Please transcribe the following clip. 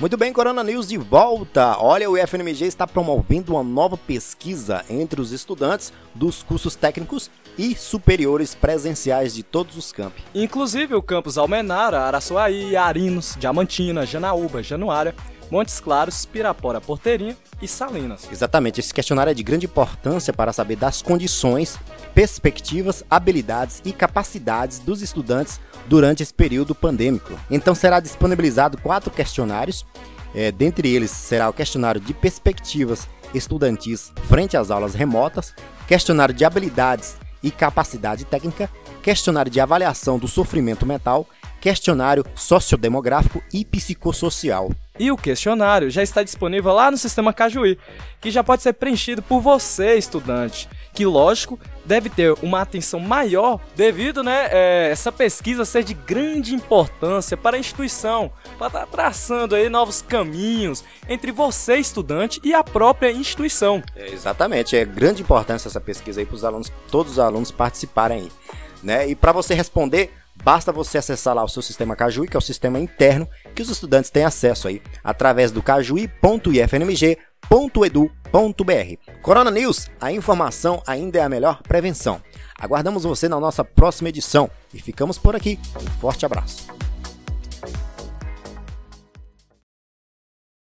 Muito bem, Corona News de volta. Olha, o IFNMG está promovendo uma nova pesquisa entre os estudantes dos cursos técnicos e superiores presenciais de todos os campos. Inclusive o campus Almenara, Araçuaí, Arinos, Diamantina, Janaúba, Januária, Montes Claros, Pirapora, Porteirinha e Salinas. Exatamente, esse questionário é de grande importância para saber das condições, perspectivas, habilidades e capacidades dos estudantes durante esse período pandêmico. Então será disponibilizado quatro questionários, é, dentre eles será o questionário de perspectivas estudantis frente às aulas remotas, questionário de habilidades e capacidade técnica, questionário de avaliação do sofrimento mental, questionário sociodemográfico e psicossocial. E o questionário já está disponível lá no sistema Cajuí, que já pode ser preenchido por você, estudante, que lógico deve ter uma atenção maior devido, né, é, essa pesquisa ser de grande importância para a instituição, para estar tá traçando aí novos caminhos entre você, estudante, e a própria instituição. É, exatamente, é grande importância essa pesquisa aí para os alunos, todos os alunos participarem aí, né? E para você responder Basta você acessar lá o seu sistema Cajuí, que é o sistema interno que os estudantes têm acesso aí através do cajuí.ifnmg.edu.br. Corona News, a informação ainda é a melhor prevenção. Aguardamos você na nossa próxima edição e ficamos por aqui. Um forte abraço.